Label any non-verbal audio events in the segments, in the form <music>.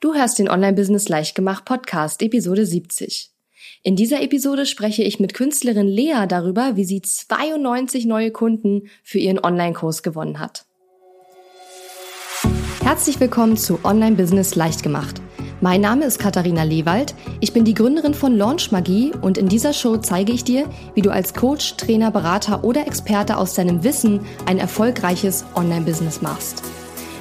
Du hörst den Online-Business Leichtgemacht Podcast, Episode 70. In dieser Episode spreche ich mit Künstlerin Lea darüber, wie sie 92 neue Kunden für ihren Online-Kurs gewonnen hat. Herzlich willkommen zu Online-Business Leichtgemacht. Mein Name ist Katharina Lewald. Ich bin die Gründerin von Launch Magie und in dieser Show zeige ich dir, wie du als Coach, Trainer, Berater oder Experte aus deinem Wissen ein erfolgreiches Online-Business machst.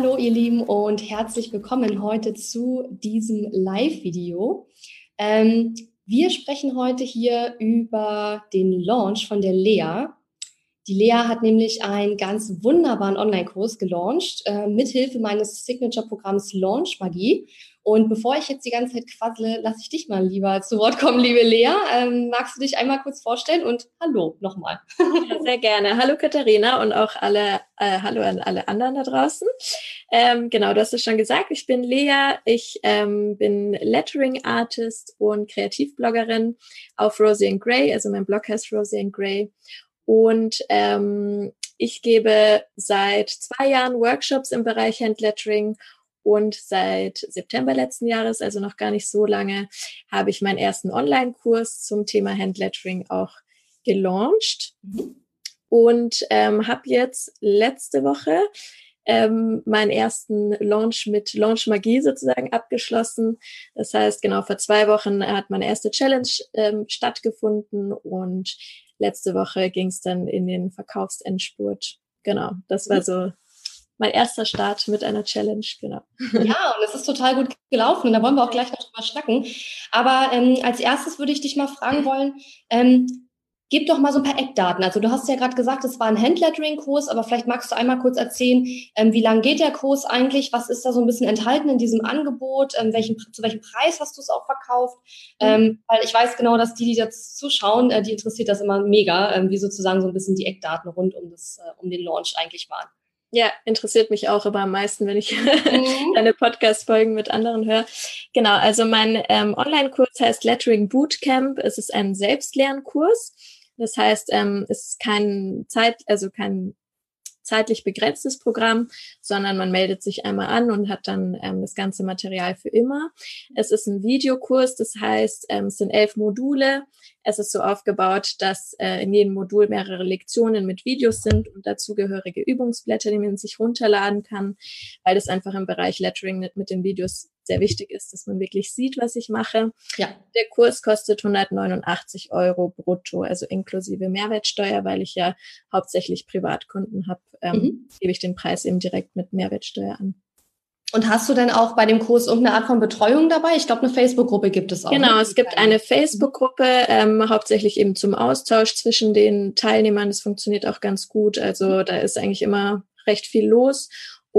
Hallo ihr Lieben und herzlich willkommen heute zu diesem Live-Video. Ähm, wir sprechen heute hier über den Launch von der Lea. Die Lea hat nämlich einen ganz wunderbaren Online-Kurs gelauncht, äh, mithilfe meines Signature-Programms Launch Magie. Und bevor ich jetzt die ganze Zeit quassle, lasse ich dich mal lieber zu Wort kommen, liebe Lea. Ähm, magst du dich einmal kurz vorstellen und hallo nochmal. Ja, sehr gerne. Hallo Katharina und auch alle, äh, hallo an alle anderen da draußen. Ähm, genau, du hast es schon gesagt, ich bin Lea, ich ähm, bin Lettering Artist und Kreativbloggerin auf Rosie and Gray, also mein Blog heißt Rosie and Gray. Und ähm, ich gebe seit zwei Jahren Workshops im Bereich Handlettering und seit September letzten Jahres, also noch gar nicht so lange, habe ich meinen ersten Online-Kurs zum Thema Handlettering auch gelauncht und ähm, habe jetzt letzte Woche ähm, meinen ersten Launch mit Launch Magie sozusagen abgeschlossen. Das heißt, genau vor zwei Wochen hat meine erste Challenge ähm, stattgefunden und letzte Woche ging es dann in den Verkaufsendspurt. Genau, das war so mein erster Start mit einer Challenge, genau. Ja, und es ist total gut gelaufen und da wollen wir auch gleich noch drüber schnacken. Aber ähm, als erstes würde ich dich mal fragen wollen, ähm, gib doch mal so ein paar Eckdaten. Also du hast ja gerade gesagt, es war ein Handlettering-Kurs, aber vielleicht magst du einmal kurz erzählen, ähm, wie lang geht der Kurs eigentlich? Was ist da so ein bisschen enthalten in diesem Angebot? Ähm, welchen, zu welchem Preis hast du es auch verkauft? Mhm. Ähm, weil ich weiß genau, dass die, die jetzt zuschauen, äh, die interessiert das immer mega, ähm, wie sozusagen so ein bisschen die Eckdaten rund um, das, äh, um den Launch eigentlich waren. Ja, interessiert mich auch aber am meisten, wenn ich mhm. <laughs> deine Podcast-Folgen mit anderen höre. Genau, also mein ähm, Online-Kurs heißt Lettering Bootcamp. Es ist ein Selbstlernkurs. Das heißt, ähm, es ist kein Zeit, also kein zeitlich begrenztes Programm, sondern man meldet sich einmal an und hat dann ähm, das ganze Material für immer. Es ist ein Videokurs, das heißt, ähm, es sind elf Module. Es ist so aufgebaut, dass äh, in jedem Modul mehrere Lektionen mit Videos sind und dazugehörige Übungsblätter, die man sich runterladen kann, weil das einfach im Bereich Lettering mit, mit den Videos sehr wichtig ist, dass man wirklich sieht, was ich mache. Ja. Der Kurs kostet 189 Euro brutto, also inklusive Mehrwertsteuer, weil ich ja hauptsächlich Privatkunden habe, ähm, mhm. gebe ich den Preis eben direkt mit Mehrwertsteuer an. Und hast du denn auch bei dem Kurs irgendeine Art von Betreuung dabei? Ich glaube, eine Facebook-Gruppe gibt es auch. Genau, ne? es gibt eine Facebook-Gruppe, ähm, hauptsächlich eben zum Austausch zwischen den Teilnehmern. Das funktioniert auch ganz gut. Also da ist eigentlich immer recht viel los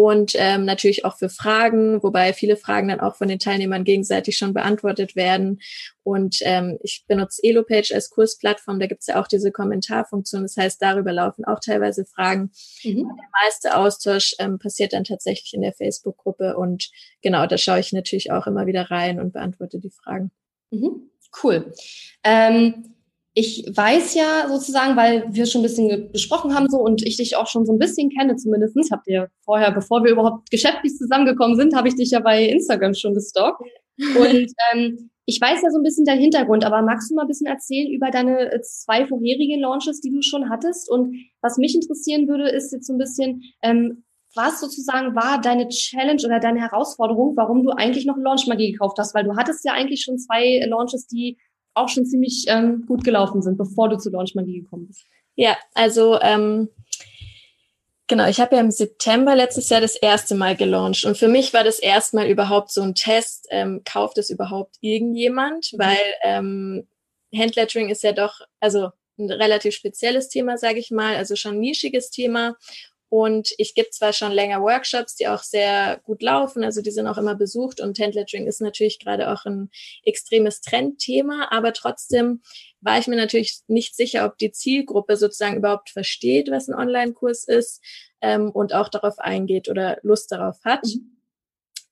und ähm, natürlich auch für Fragen, wobei viele Fragen dann auch von den Teilnehmern gegenseitig schon beantwortet werden. Und ähm, ich benutze Elopage als Kursplattform, da gibt's ja auch diese Kommentarfunktion. Das heißt, darüber laufen auch teilweise Fragen. Mhm. Der meiste Austausch ähm, passiert dann tatsächlich in der Facebook-Gruppe und genau, da schaue ich natürlich auch immer wieder rein und beantworte die Fragen. Mhm. Cool. Ähm ich weiß ja sozusagen, weil wir schon ein bisschen besprochen haben so und ich dich auch schon so ein bisschen kenne zumindestens. Habt ihr vorher, bevor wir überhaupt geschäftlich zusammengekommen sind, habe ich dich ja bei Instagram schon gestalkt. Und ähm, ich weiß ja so ein bisschen deinen Hintergrund, aber magst du mal ein bisschen erzählen über deine äh, zwei vorherigen Launches, die du schon hattest? Und was mich interessieren würde, ist jetzt so ein bisschen, ähm, was sozusagen war deine Challenge oder deine Herausforderung, warum du eigentlich noch Launch Magie gekauft hast? Weil du hattest ja eigentlich schon zwei Launches, die auch schon ziemlich ähm, gut gelaufen sind, bevor du zu Launch Magie gekommen bist. Ja, also ähm, genau, ich habe ja im September letztes Jahr das erste Mal gelauncht und für mich war das erstmal überhaupt so ein Test, ähm, kauft es überhaupt irgendjemand, mhm. weil ähm, Handlettering ist ja doch, also ein relativ spezielles Thema, sage ich mal, also schon ein nischiges Thema Und ich gebe zwar schon länger Workshops, die auch sehr gut laufen, also die sind auch immer besucht und Handlettering ist natürlich gerade auch ein extremes Trendthema, aber trotzdem war ich mir natürlich nicht sicher, ob die Zielgruppe sozusagen überhaupt versteht, was ein Online-Kurs ist ähm, und auch darauf eingeht oder Lust darauf hat. Mhm.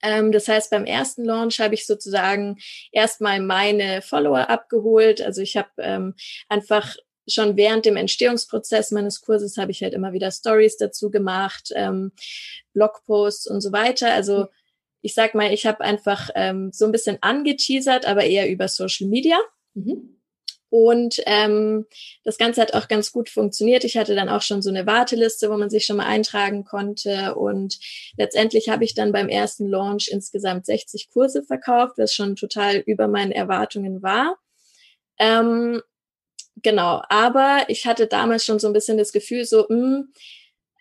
Ähm, das heißt, beim ersten Launch habe ich sozusagen erstmal meine Follower abgeholt. Also ich habe ähm, einfach schon während dem Entstehungsprozess meines Kurses habe ich halt immer wieder Stories dazu gemacht, ähm, Blogposts und so weiter. Also ich sag mal, ich habe einfach ähm, so ein bisschen angeteasert, aber eher über Social Media. Mhm. Und ähm, das Ganze hat auch ganz gut funktioniert. Ich hatte dann auch schon so eine Warteliste, wo man sich schon mal eintragen konnte. Und letztendlich habe ich dann beim ersten Launch insgesamt 60 Kurse verkauft, was schon total über meinen Erwartungen war. Ähm, genau, aber ich hatte damals schon so ein bisschen das Gefühl, so, mh, hm,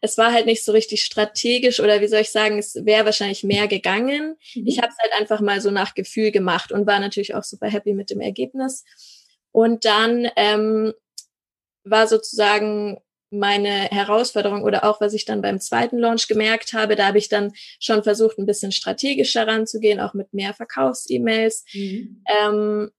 es war halt nicht so richtig strategisch oder wie soll ich sagen, es wäre wahrscheinlich mehr gegangen. Mhm. Ich habe es halt einfach mal so nach Gefühl gemacht und war natürlich auch super happy mit dem Ergebnis. Und dann ähm, war sozusagen meine Herausforderung oder auch was ich dann beim zweiten Launch gemerkt habe, da habe ich dann schon versucht, ein bisschen strategischer ranzugehen, auch mit mehr Verkaufs-E-Mails. Mhm. Ähm,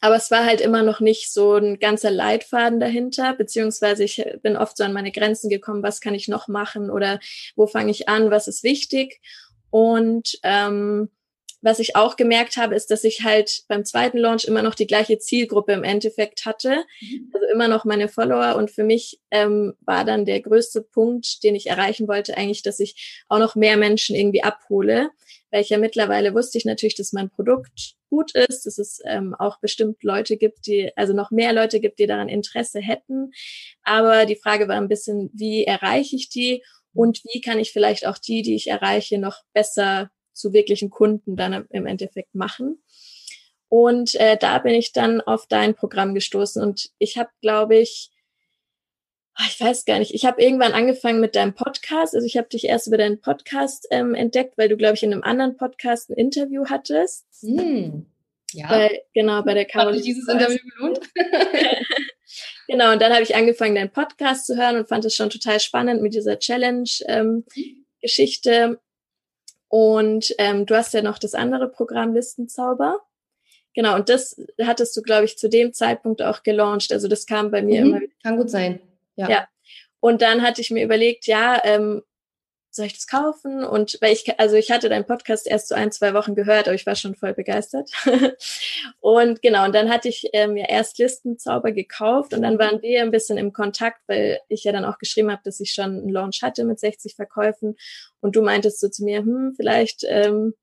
aber es war halt immer noch nicht so ein ganzer Leitfaden dahinter, beziehungsweise ich bin oft so an meine Grenzen gekommen, was kann ich noch machen oder wo fange ich an, was ist wichtig. Und ähm, was ich auch gemerkt habe, ist, dass ich halt beim zweiten Launch immer noch die gleiche Zielgruppe im Endeffekt hatte. Mhm. Also immer noch meine Follower. Und für mich ähm, war dann der größte Punkt, den ich erreichen wollte, eigentlich, dass ich auch noch mehr Menschen irgendwie abhole. Weil ich ja mittlerweile wusste ich natürlich, dass mein Produkt gut ist, dass es ähm, auch bestimmt Leute gibt, die, also noch mehr Leute gibt, die daran Interesse hätten. Aber die Frage war ein bisschen, wie erreiche ich die und wie kann ich vielleicht auch die, die ich erreiche, noch besser zu wirklichen Kunden dann im Endeffekt machen. Und äh, da bin ich dann auf dein Programm gestoßen und ich habe, glaube ich, Ah, ich weiß gar nicht. Ich habe irgendwann angefangen mit deinem Podcast. Also ich habe dich erst über deinen Podcast ähm, entdeckt, weil du, glaube ich, in einem anderen Podcast ein Interview hattest. Hm. Ja. Bei, genau, bei der Caroline. Hat dieses Interview gelohnt? <laughs> genau, und dann habe ich angefangen, deinen Podcast zu hören und fand es schon total spannend mit dieser Challenge-Geschichte. Ähm, und ähm, du hast ja noch das andere Programm Listenzauber. Genau, und das hattest du, glaube ich, zu dem Zeitpunkt auch gelauncht. Also das kam bei mir mhm, immer wieder. Kann gut sein. Ja. ja. Und dann hatte ich mir überlegt, ja, ähm, soll ich das kaufen? Und weil ich, also ich hatte deinen Podcast erst so ein, zwei Wochen gehört, aber ich war schon voll begeistert. <laughs> und genau, und dann hatte ich ähm, ja erst Listenzauber gekauft und dann mhm. waren wir ein bisschen im Kontakt, weil ich ja dann auch geschrieben habe, dass ich schon einen Launch hatte mit 60 Verkäufen. Und du meintest so zu mir, hm, vielleicht ähm,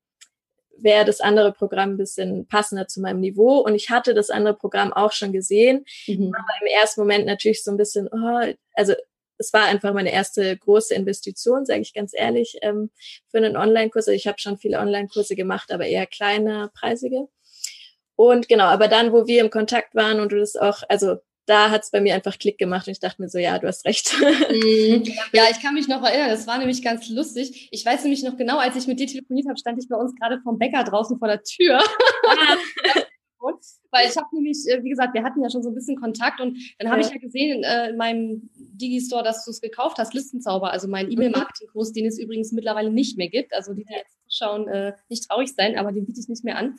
wäre das andere Programm ein bisschen passender zu meinem Niveau. Und ich hatte das andere Programm auch schon gesehen, mhm. aber im ersten Moment natürlich so ein bisschen, oh, also es war einfach meine erste große Investition, sage ich ganz ehrlich, ähm, für einen Online-Kurs. Also ich habe schon viele Online-Kurse gemacht, aber eher kleine, preisige. Und genau, aber dann, wo wir im Kontakt waren und du das auch, also da hat's bei mir einfach Klick gemacht und ich dachte mir so, ja, du hast recht. <laughs> Mhm. Ja, ich kann mich noch erinnern, das war nämlich ganz lustig. Ich weiß nämlich noch genau, als ich mit dir telefoniert habe, stand ich bei uns gerade vom Bäcker draußen vor der Tür. <laughs> Ah. Weil ich habe nämlich, äh, wie gesagt, wir hatten ja schon so ein bisschen Kontakt und dann habe ja. ich ja gesehen äh, in meinem Digistore, dass du es gekauft hast, Listenzauber, also mein mhm. E-Mail-Marketing-Kurs, den es übrigens mittlerweile nicht mehr gibt. Also die, die jetzt zuschauen, äh, nicht traurig sein, aber den biete ich nicht mehr an.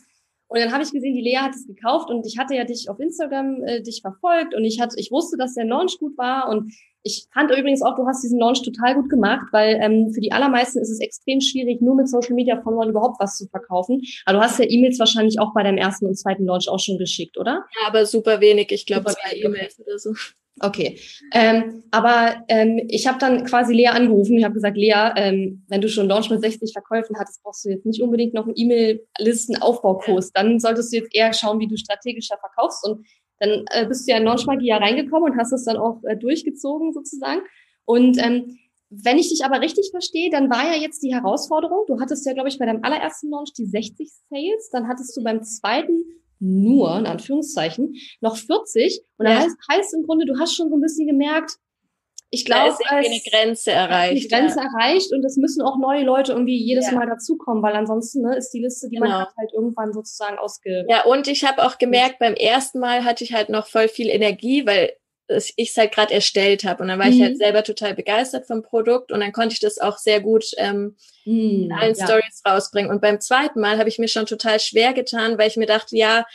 Und dann habe ich gesehen, die Lea hat es gekauft und ich hatte ja dich auf Instagram äh, dich verfolgt und ich hatte, ich wusste, dass der Launch gut war und ich fand übrigens auch, du hast diesen Launch total gut gemacht, weil ähm, für die allermeisten ist es extrem schwierig, nur mit Social Media Followern überhaupt was zu verkaufen. Aber du hast ja E-Mails wahrscheinlich auch bei deinem ersten und zweiten Launch auch schon geschickt, oder? Ja, aber super wenig. Ich glaube zwei E-Mails oder so. Okay, ähm, aber ähm, ich habe dann quasi Lea angerufen. Ich habe gesagt, Lea, ähm, wenn du schon Launch mit 60 Verkäufen hattest, brauchst du jetzt nicht unbedingt noch einen E-Mail-Listen-Aufbaukurs. Dann solltest du jetzt eher schauen, wie du strategischer verkaufst. Und dann äh, bist du ja in Launch Magie ja reingekommen und hast es dann auch äh, durchgezogen sozusagen. Und ähm, wenn ich dich aber richtig verstehe, dann war ja jetzt die Herausforderung, du hattest ja, glaube ich, bei deinem allerersten Launch die 60 Sales, dann hattest du beim zweiten nur, in Anführungszeichen, noch 40. Und ja. das heißt, heißt im Grunde, du hast schon so ein bisschen gemerkt, ich glaube, es ist eine Grenze erreicht. Die Grenze ja. erreicht und es müssen auch neue Leute irgendwie jedes ja. Mal dazukommen, weil ansonsten ne, ist die Liste, die genau. man hat, halt irgendwann sozusagen ausge. Ja, und ich habe auch gemerkt, beim ersten Mal hatte ich halt noch voll viel Energie, weil ich es halt gerade erstellt habe. Und dann war mhm. ich halt mhm. selber total begeistert vom Produkt und dann konnte ich das auch sehr gut ähm, mhm, in allen ja. Stories rausbringen. Und beim zweiten Mal habe ich mir schon total schwer getan, weil ich mir dachte, ja,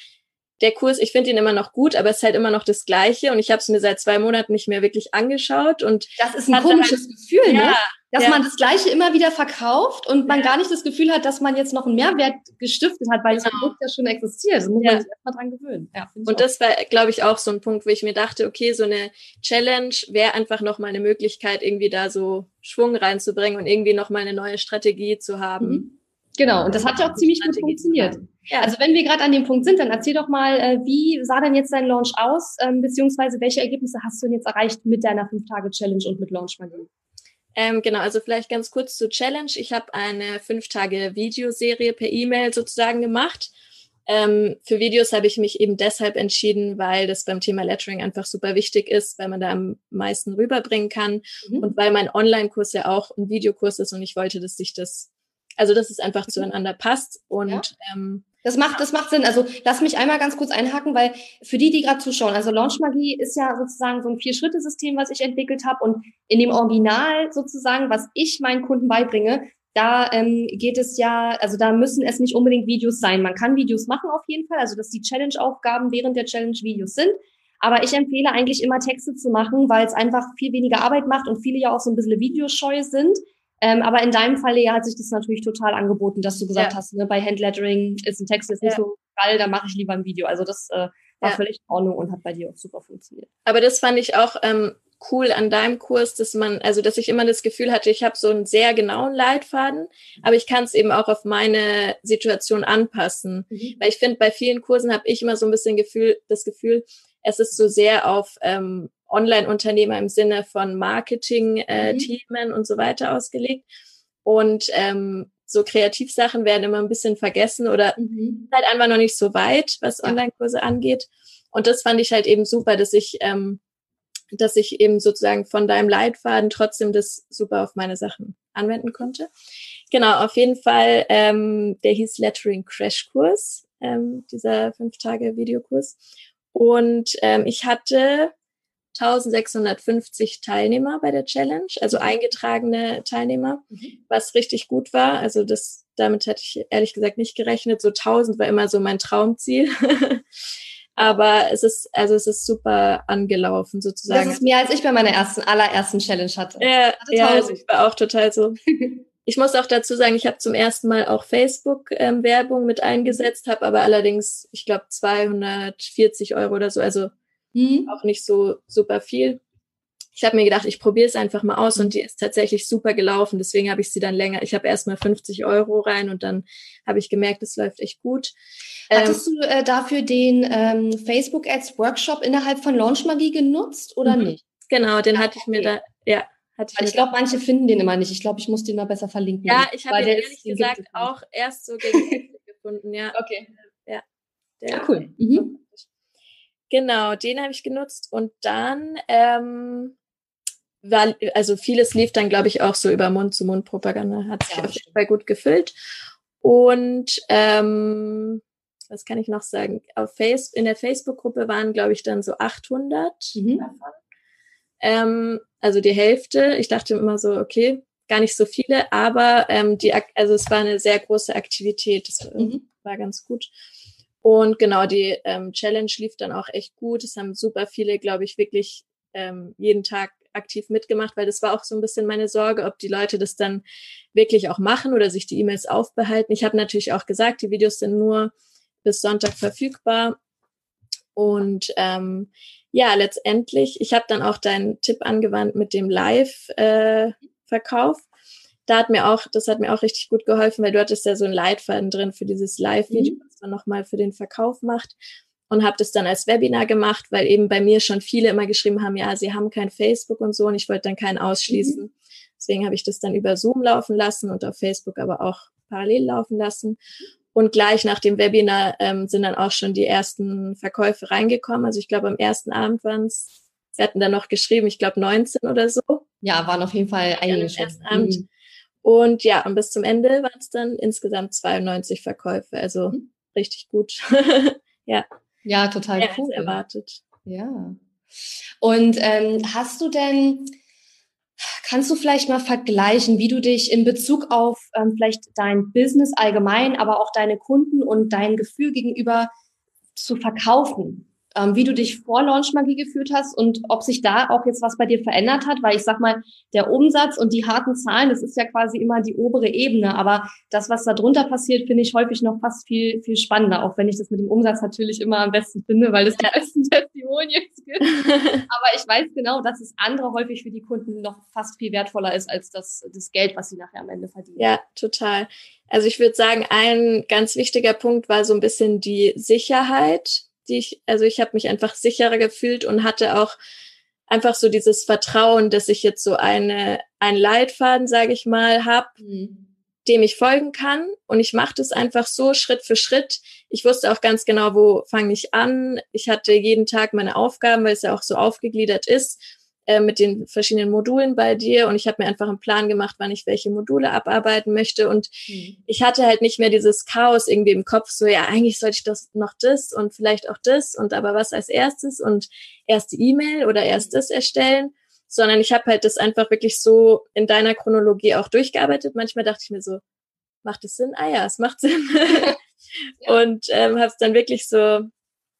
der Kurs, ich finde ihn immer noch gut, aber es ist halt immer noch das Gleiche und ich habe es mir seit zwei Monaten nicht mehr wirklich angeschaut und das ist ein komisches halt, Gefühl, ne? ja, dass ja. man das Gleiche immer wieder verkauft und man ja. gar nicht das Gefühl hat, dass man jetzt noch einen Mehrwert gestiftet hat, weil genau. das Produkt ja schon existiert. Da muss man sich erstmal dran gewöhnen. Ja, und das war, glaube ich, auch so ein Punkt, wo ich mir dachte, okay, so eine Challenge wäre einfach noch mal eine Möglichkeit, irgendwie da so Schwung reinzubringen und irgendwie noch mal eine neue Strategie zu haben. Mhm. Genau, und das hat ja auch ziemlich gut funktioniert. Ja. Also wenn wir gerade an dem Punkt sind, dann erzähl doch mal, äh, wie sah denn jetzt dein Launch aus, ähm, beziehungsweise welche Ergebnisse hast du denn jetzt erreicht mit deiner 5-Tage-Challenge und mit Launch Magie? Ähm, genau, also vielleicht ganz kurz zur Challenge. Ich habe eine 5-Tage-Videoserie per E-Mail sozusagen gemacht. Ähm, für Videos habe ich mich eben deshalb entschieden, weil das beim Thema Lettering einfach super wichtig ist, weil man da am meisten rüberbringen kann mhm. und weil mein Online-Kurs ja auch ein Videokurs ist und ich wollte, dass sich das also, dass es einfach mhm. zueinander passt und ja. ähm, das macht, das macht Sinn. Also lass mich einmal ganz kurz einhaken, weil für die, die gerade zuschauen, also Launch Magie ist ja sozusagen so ein Vier-Schritte-System, was ich entwickelt habe. Und in dem Original sozusagen, was ich meinen Kunden beibringe, da ähm, geht es ja, also da müssen es nicht unbedingt Videos sein. Man kann Videos machen auf jeden Fall, also dass die Challenge-Aufgaben während der Challenge Videos sind. Aber ich empfehle eigentlich immer Texte zu machen, weil es einfach viel weniger Arbeit macht und viele ja auch so ein bisschen videoscheu sind. Ähm, aber in deinem Fall ja hat sich das natürlich total angeboten, dass du gesagt ja. hast, ne, bei Handlettering ist ein Text jetzt nicht ja. so geil, da mache ich lieber ein Video. Also das äh, war ja. völlig in Ordnung und hat bei dir auch super funktioniert. Aber das fand ich auch ähm, cool an deinem Kurs, dass man, also dass ich immer das Gefühl hatte, ich habe so einen sehr genauen Leitfaden, aber ich kann es eben auch auf meine Situation anpassen. Mhm. Weil ich finde, bei vielen Kursen habe ich immer so ein bisschen Gefühl, das Gefühl, es ist so sehr auf ähm, Online-Unternehmer im Sinne von Marketing-Themen äh, mhm. und so weiter ausgelegt. Und ähm, so Kreativsachen werden immer ein bisschen vergessen oder mhm. halt einfach noch nicht so weit, was Online-Kurse angeht. Und das fand ich halt eben super, dass ich, ähm, dass ich eben sozusagen von deinem Leitfaden trotzdem das super auf meine Sachen anwenden konnte. Genau, auf jeden Fall, ähm, der hieß Lettering Crash Kurs, ähm, dieser fünf Tage Videokurs. Und ähm, ich hatte 1650 Teilnehmer bei der Challenge, also mhm. eingetragene Teilnehmer, mhm. was richtig gut war. Also das, damit hätte ich ehrlich gesagt nicht gerechnet. So 1000 war immer so mein Traumziel. <laughs> Aber es ist, also es ist super angelaufen sozusagen. Das ist mehr als ich bei meiner ersten, allerersten Challenge hatte. Ja, hatte ja also ich war auch total so. <laughs> ich muss auch dazu sagen, ich habe zum ersten Mal auch Facebook-Werbung ähm, mit eingesetzt, habe aber allerdings, ich glaube, 240 Euro oder so, also Mhm. Auch nicht so super viel. Ich habe mir gedacht, ich probiere es einfach mal aus und die ist tatsächlich super gelaufen. Deswegen habe ich sie dann länger. Ich habe erstmal 50 Euro rein und dann habe ich gemerkt, es läuft echt gut. Hattest ähm, du äh, dafür den ähm, Facebook Ads Workshop innerhalb von Launch Magie genutzt oder mhm. nicht? Genau, den hatte ich mir da, ja, hatte ich, ich glaube, manche finden den immer nicht. Ich glaube, ich muss den mal besser verlinken. Ja, ich habe ihn ehrlich gesagt auch erst so gegen <laughs> gefunden, ja. Okay. Ja. Der, ja, cool. Mhm. Genau, den habe ich genutzt und dann ähm, war, also vieles lief dann, glaube ich, auch so über Mund-zu-Mund-Propaganda, hat sich ja, auf jeden Fall gut gefüllt. Und ähm, was kann ich noch sagen? Auf Face in der Facebook-Gruppe waren, glaube ich, dann so 800 mhm. davon. Ähm, also die Hälfte. Ich dachte immer so, okay, gar nicht so viele, aber ähm, die, also es war eine sehr große Aktivität. Das mhm. war ganz gut. Und genau, die ähm, Challenge lief dann auch echt gut. Es haben super viele, glaube ich, wirklich ähm, jeden Tag aktiv mitgemacht, weil das war auch so ein bisschen meine Sorge, ob die Leute das dann wirklich auch machen oder sich die E-Mails aufbehalten. Ich habe natürlich auch gesagt, die Videos sind nur bis Sonntag verfügbar. Und ähm, ja, letztendlich, ich habe dann auch deinen Tipp angewandt mit dem Live-Verkauf. Äh, da hat mir auch, das hat mir auch richtig gut geholfen, weil du hattest ja so ein Leitfaden drin für dieses Live-Video, mhm. was man nochmal für den Verkauf macht. Und habe das dann als Webinar gemacht, weil eben bei mir schon viele immer geschrieben haben, ja, sie haben kein Facebook und so und ich wollte dann keinen ausschließen. Mhm. Deswegen habe ich das dann über Zoom laufen lassen und auf Facebook aber auch parallel laufen lassen. Und gleich nach dem Webinar ähm, sind dann auch schon die ersten Verkäufe reingekommen. Also ich glaube, am ersten Abend waren es, sie hatten dann noch geschrieben, ich glaube 19 oder so. Ja, waren auf jeden Fall einige ja, schon. Abend. Und ja, und bis zum Ende waren es dann insgesamt 92 Verkäufe. Also mhm. richtig gut. <laughs> ja. Ja, total cool. erwartet. Ja. Und ähm, hast du denn, kannst du vielleicht mal vergleichen, wie du dich in Bezug auf ähm, vielleicht dein Business allgemein, aber auch deine Kunden und dein Gefühl gegenüber zu verkaufen ähm, wie du dich vor Launch Magie gefühlt hast und ob sich da auch jetzt was bei dir verändert hat, weil ich sag mal, der Umsatz und die harten Zahlen, das ist ja quasi immer die obere Ebene, aber das, was da drunter passiert, finde ich häufig noch fast viel, viel spannender, auch wenn ich das mit dem Umsatz natürlich immer am besten finde, weil es die besten Testimonials <laughs> gibt. aber ich weiß genau, dass es andere häufig für die Kunden noch fast viel wertvoller ist als das, das Geld, was sie nachher am Ende verdienen. Ja, total. Also ich würde sagen, ein ganz wichtiger Punkt war so ein bisschen die Sicherheit die ich, also ich habe mich einfach sicherer gefühlt und hatte auch einfach so dieses Vertrauen, dass ich jetzt so eine ein Leitfaden, sage ich mal, habe, mhm. dem ich folgen kann. Und ich mache das einfach so Schritt für Schritt. Ich wusste auch ganz genau, wo fange ich an. Ich hatte jeden Tag meine Aufgaben, weil es ja auch so aufgegliedert ist äh, mit den verschiedenen Modulen bei dir und ich habe mir einfach einen Plan gemacht, wann ich welche Module abarbeiten möchte und mhm. ich hatte halt nicht mehr dieses Chaos irgendwie im Kopf, so ja, eigentlich sollte ich das noch das und vielleicht auch das und aber was als erstes und erst die E-Mail oder erst das erstellen, sondern ich habe halt das einfach wirklich so in deiner Chronologie auch durchgearbeitet. Manchmal dachte ich mir so, macht es Sinn? Ah ja, es macht Sinn. <laughs> ja. Und ähm, habe es dann wirklich so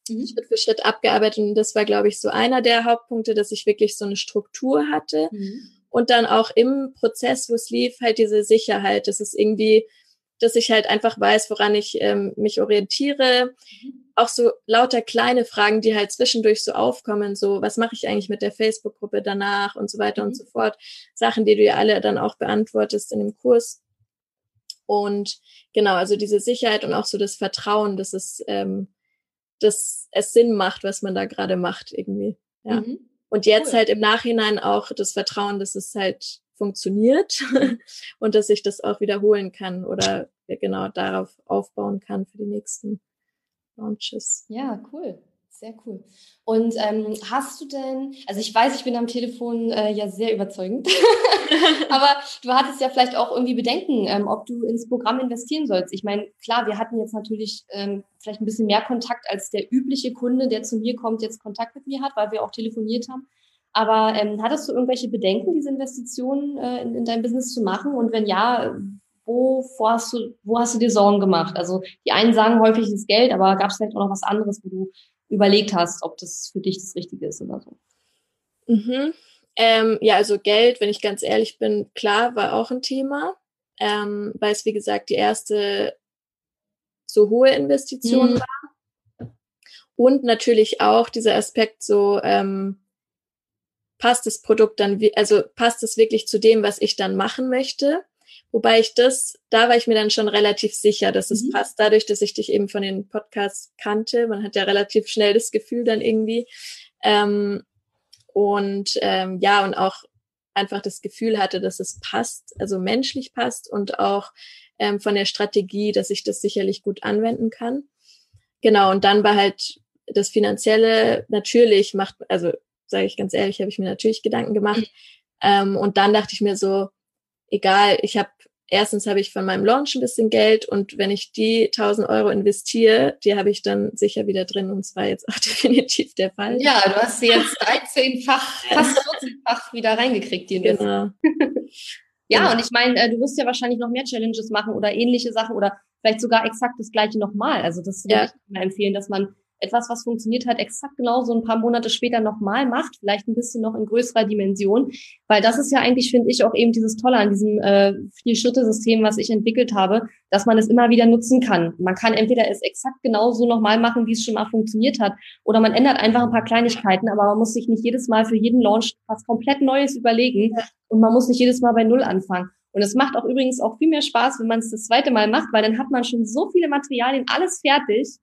mhm. Schritt für Schritt abgearbeitet. Und das war, glaube ich, so einer der Hauptpunkte, dass ich wirklich so eine Struktur hatte. Mhm. Und dann auch im Prozess, wo es lief, halt diese Sicherheit. Das ist irgendwie, dass ich halt einfach weiß, woran ich ähm, mich orientiere. Mhm. Auch so lauter kleine Fragen, die halt zwischendurch so aufkommen, so was mache ich eigentlich mit der Facebook-Gruppe danach und so weiter mhm. und so fort. Sachen, die du ja alle dann auch beantwortest in dem Kurs. Und genau, also diese Sicherheit und auch so das Vertrauen, dass es ähm, dass es Sinn macht, was man da gerade macht irgendwie. Ja. Mhm. Und jetzt cool. halt im Nachhinein auch das Vertrauen, dass es halt funktioniert <laughs> und dass ich das auch wiederholen kann oder genau darauf aufbauen kann für die nächsten Launches. Ja, cool. Sehr cool. Und ähm, hast du denn, also ich weiß, ich bin am Telefon äh, ja sehr überzeugend, <laughs> aber du hattest ja vielleicht auch irgendwie Bedenken, ähm, ob du ins Programm investieren sollst. Ich meine, klar, wir hatten jetzt natürlich ähm, vielleicht ein bisschen mehr Kontakt, als der übliche Kunde, der zu mir kommt, jetzt Kontakt mit mir hat, weil wir auch telefoniert haben. Aber ähm, hattest du irgendwelche Bedenken, diese Investitionen äh, in, in dein Business zu machen? Und wenn ja, wo hast du, wo hast du dir Sorgen gemacht? Also die einen sagen häufig das Geld, aber gab es vielleicht auch noch was anderes, wo du überlegt hast, ob das für dich das Richtige ist oder so. Mhm. Ähm, ja, also Geld, wenn ich ganz ehrlich bin, klar, war auch ein Thema, ähm, weil es, wie gesagt, die erste so hohe Investition mhm. war. Und natürlich auch dieser Aspekt so, ähm, passt das Produkt dann, also passt es wirklich zu dem, was ich dann machen möchte? Wobei ich das, da war ich mir dann schon relativ sicher, dass es mhm. passt, dadurch, dass ich dich eben von den Podcasts kannte. Man hat ja relativ schnell das Gefühl dann irgendwie. Ähm, und ähm, ja, und auch einfach das Gefühl hatte, dass es passt, also menschlich passt und auch ähm, von der Strategie, dass ich das sicherlich gut anwenden kann. Genau, und dann war halt das Finanzielle natürlich macht, also sage ich ganz ehrlich, habe ich mir natürlich Gedanken gemacht. Mhm. Ähm, und dann dachte ich mir so, egal, ich habe erstens habe ich von meinem Launch ein bisschen Geld und wenn ich die 1000 Euro investiere, die habe ich dann sicher wieder drin und zwar jetzt auch <laughs> definitiv der Fall. Ja, du hast sie jetzt 13-fach, fast 14-fach wieder reingekriegt, die Genau. <laughs> ja, genau. und ich meine, äh, du wirst ja wahrscheinlich noch mehr Challenges machen oder ähnliche Sachen oder vielleicht sogar exakt das gleiche nochmal. Also das würde ja. ich immer empfehlen, dass man etwas, was funktioniert hat, exakt genauso ein paar Monate später nochmal macht, vielleicht ein bisschen noch in größerer Dimension, weil das ist ja eigentlich, finde ich, auch eben dieses Tolle an diesem äh, Vier-Schritte-System, was ich entwickelt habe, dass man es immer wieder nutzen kann. Man kann entweder es exakt genauso nochmal machen, wie es schon mal funktioniert hat, oder man ändert einfach ein paar Kleinigkeiten, aber man muss sich nicht jedes Mal für jeden Launch was komplett Neues überlegen und man muss nicht jedes Mal bei Null anfangen. Und es macht auch übrigens auch viel mehr Spaß, wenn man es das zweite Mal macht, weil dann hat man schon so viele Materialien, alles fertig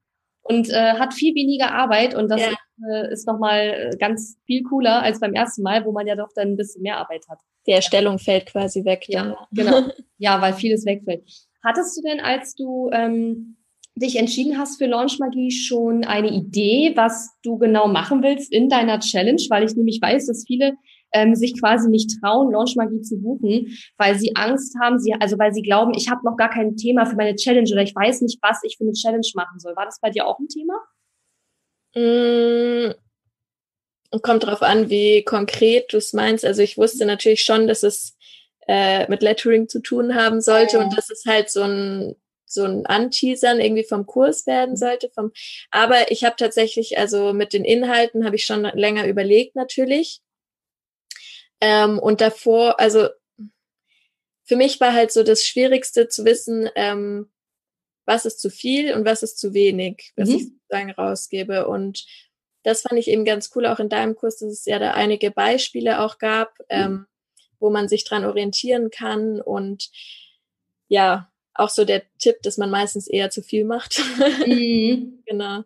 und äh, hat viel weniger Arbeit und das ja. ist, äh, ist nochmal äh, ganz viel cooler als beim ersten Mal, wo man ja doch dann ein bisschen mehr Arbeit hat. Die Erstellung fällt quasi weg. Ja, genau. <laughs> Ja, weil vieles wegfällt. Hattest du denn, als du ähm, dich entschieden hast für Launch Magie schon eine Idee, was du genau machen willst in deiner Challenge? Weil ich nämlich weiß, dass viele ähm, sich quasi nicht trauen, Launchmagie zu buchen, weil sie Angst haben, sie, also weil sie glauben, ich habe noch gar kein Thema für meine Challenge oder ich weiß nicht, was ich für eine Challenge machen soll. War das bei dir auch ein Thema? Mm, kommt drauf an, wie konkret du es meinst. Also ich wusste natürlich schon, dass es äh, mit Lettering zu tun haben sollte ja. und dass es halt so ein so ein Anteasern irgendwie vom Kurs werden sollte. Vom, aber ich habe tatsächlich, also mit den Inhalten habe ich schon länger überlegt natürlich. Ähm, und davor, also für mich war halt so das Schwierigste zu wissen, ähm, was ist zu viel und was ist zu wenig, was mhm. ich sozusagen rausgebe. Und das fand ich eben ganz cool, auch in deinem Kurs, dass es ja da einige Beispiele auch gab, mhm. ähm, wo man sich dran orientieren kann und ja, auch so der Tipp, dass man meistens eher zu viel macht. <laughs> Mhm. genau.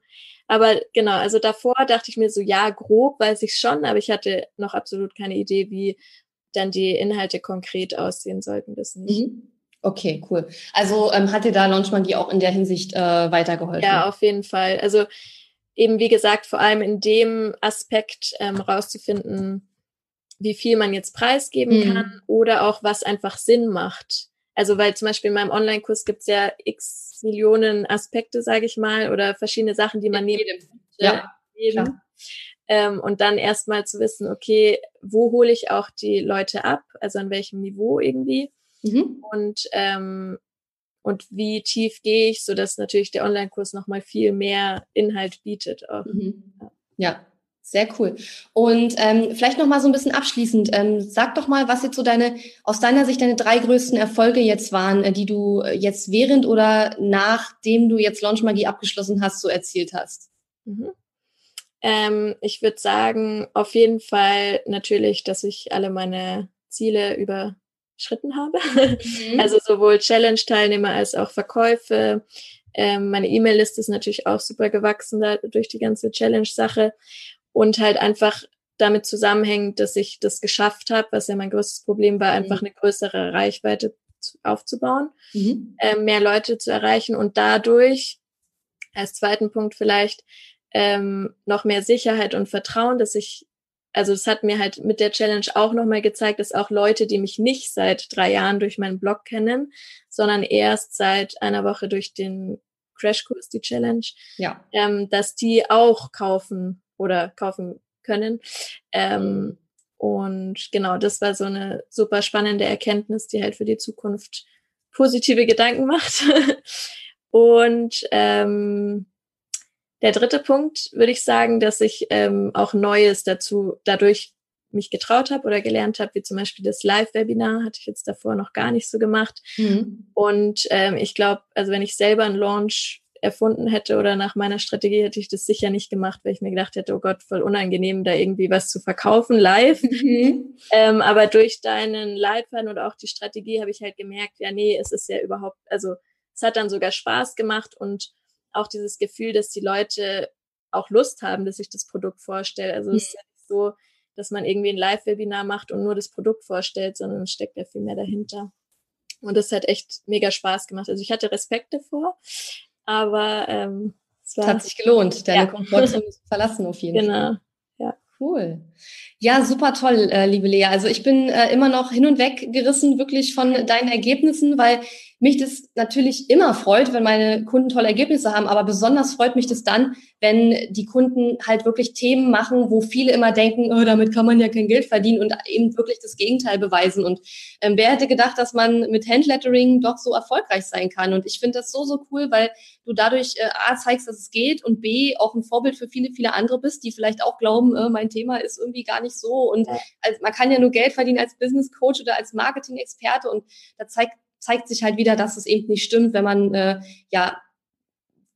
Aber genau, also davor dachte ich mir so, ja, grob weiß ich schon, aber ich hatte noch absolut keine Idee, wie dann die Inhalte konkret aussehen sollten, das nicht. Mhm. Okay, cool. Also ähm, hat dir da Launchmagie auch in der Hinsicht äh, weitergeholfen? Ja, auf jeden Fall. Also eben wie gesagt, vor allem in dem Aspekt ähm, rauszufinden, wie viel man jetzt preisgeben mhm. kann oder auch was einfach Sinn macht. Also weil zum Beispiel in meinem Online-Kurs gibt es ja x Millionen Aspekte, sage ich mal, oder verschiedene Sachen, die man neben ja, jedem. Ähm, und dann erstmal zu wissen, okay, wo hole ich auch die Leute ab, also an welchem Niveau irgendwie. Mhm. Und ähm, und wie tief gehe ich, so dass natürlich der Online-Kurs nochmal viel mehr Inhalt bietet. Auch. Mhm. Ja. Sehr cool. Und ähm, vielleicht noch mal so ein bisschen abschließend, ähm, sag doch mal, was jetzt so deine, aus deiner Sicht deine drei größten Erfolge jetzt waren, äh, die du äh, jetzt während oder nachdem du jetzt Launch Magie abgeschlossen hast, so erzielt hast. Mhm. Ähm, ich würde sagen, auf jeden Fall natürlich, dass ich alle meine Ziele überschritten habe. Mhm. <laughs> Also sowohl Challenge-Teilnehmer als auch Verkäufe. Ähm, meine E-Mail-Liste ist natürlich auch super gewachsen da, durch die ganze Challenge-Sache und halt einfach damit zusammenhängt, dass ich das geschafft habe, was ja mein größtes Problem war, einfach mhm. eine größere Reichweite aufzubauen, mhm. äh, mehr Leute zu erreichen und dadurch als zweiten Punkt vielleicht ähm, noch mehr Sicherheit und Vertrauen, dass ich, also es hat mir halt mit der Challenge auch nochmal gezeigt, dass auch Leute, die mich nicht seit drei Jahren durch meinen Blog kennen, sondern erst seit einer Woche durch den Crashkurs, die Challenge, ja. ähm, dass die auch kaufen oder kaufen können. Ähm, und genau, das war so eine super spannende Erkenntnis, die halt für die Zukunft positive Gedanken <laughs> macht. und ähm, der dritte Punkt würde ich sagen, dass ich ähm, auch Neues dazu dadurch mich getraut habe oder gelernt habe, wie zum Beispiel das Live-Webinar, hatte ich jetzt davor noch gar nicht so gemacht. Mhm. Und ähm, ich glaube, also wenn ich selber einen Launch erfunden hätte oder nach meiner Strategie hätte ich das sicher nicht gemacht, weil ich mir gedacht hätte, oh Gott, voll unangenehm, da irgendwie was zu verkaufen live. Mhm. Ähm, aber durch deinen Leitfaden oder auch die Strategie habe ich halt gemerkt, ja, nee, es ist ja überhaupt, also es hat dann sogar Spaß gemacht und auch dieses Gefühl, dass die Leute auch Lust haben, dass ich das Produkt vorstelle. Also mhm. es ist ja nicht so, dass man irgendwie ein Live-Webinar macht und nur das Produkt vorstellt, sondern es steckt ja viel mehr dahinter. Und das hat echt mega Spaß gemacht. Also ich hatte Respekt davor, aber ähm, es, war, es hat sich gelohnt, deine ja. Komfortzone <laughs> zu verlassen auf jeden genau. Fall. Genau. Ja. Cool. Ja, super toll, äh, liebe Lea. Also ich bin äh, immer noch hin und weg gerissen wirklich von deinen Ergebnissen, weil mich das natürlich immer freut, wenn meine Kunden tolle Ergebnisse haben, aber besonders freut mich das dann, wenn die Kunden halt wirklich Themen machen, wo viele immer denken, oh, damit kann man ja kein Geld verdienen und eben wirklich das Gegenteil beweisen. Und ähm, wer hätte gedacht, dass man mit Handlettering doch so erfolgreich sein kann? Und ich finde das so, so cool, weil du dadurch äh, A zeigst, dass es geht und B auch ein Vorbild für viele, viele andere bist, die vielleicht auch glauben, äh, mein Thema ist irgendwie gar nicht so. Und also, man kann ja nur Geld verdienen als Business Coach oder als Marketing-Experte und da zeigt zeigt sich halt wieder, dass es eben nicht stimmt, wenn man äh, ja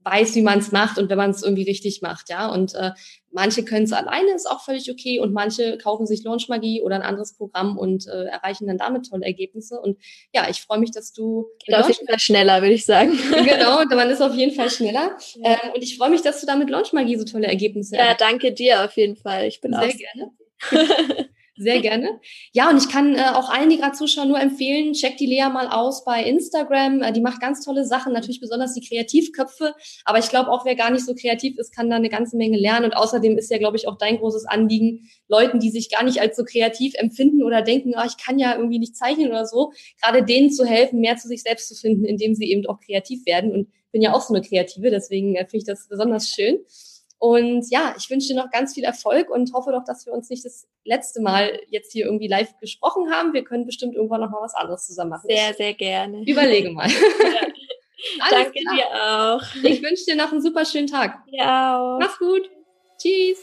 weiß, wie man es macht und wenn man es irgendwie richtig macht, ja. Und äh, manche können es alleine, ist auch völlig okay. Und manche kaufen sich Launchmagie oder ein anderes Programm und äh, erreichen dann damit tolle Ergebnisse. Und ja, ich freue mich, dass du Geht auf jeden Fall schneller, würde ich sagen. <laughs> genau, man ist auf jeden Fall schneller. Ja. Ähm, und ich freue mich, dass du damit Launchmagie so tolle Ergebnisse Ja, danke dir auf jeden Fall. Ich bin sehr gerne. <laughs> Sehr gerne. Ja, und ich kann äh, auch allen, die gerade zuschauen, nur empfehlen, check die Lea mal aus bei Instagram. Äh, die macht ganz tolle Sachen, natürlich besonders die Kreativköpfe. Aber ich glaube auch, wer gar nicht so kreativ ist, kann da eine ganze Menge lernen. Und außerdem ist ja, glaube ich, auch dein großes Anliegen, Leuten, die sich gar nicht als so kreativ empfinden oder denken, oh, ich kann ja irgendwie nicht zeichnen oder so, gerade denen zu helfen, mehr zu sich selbst zu finden, indem sie eben auch kreativ werden. Und bin ja auch so eine Kreative, deswegen äh, finde ich das besonders schön. Und ja, ich wünsche dir noch ganz viel Erfolg und hoffe doch, dass wir uns nicht das letzte Mal jetzt hier irgendwie live gesprochen haben. Wir können bestimmt irgendwann noch mal was anderes zusammen machen. Sehr, sehr gerne. Überlege mal. <laughs> Ja. Danke klar. dir auch. Ich wünsche dir noch einen super schönen Tag. Ja. Mach's gut. Tschüss.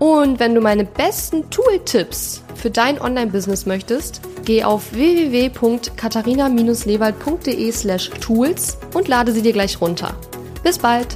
Und wenn du meine besten Tool-Tipps für dein Online-Business möchtest, geh auf www.katharina-lewald.de slash tools und lade sie dir gleich runter. Bis bald!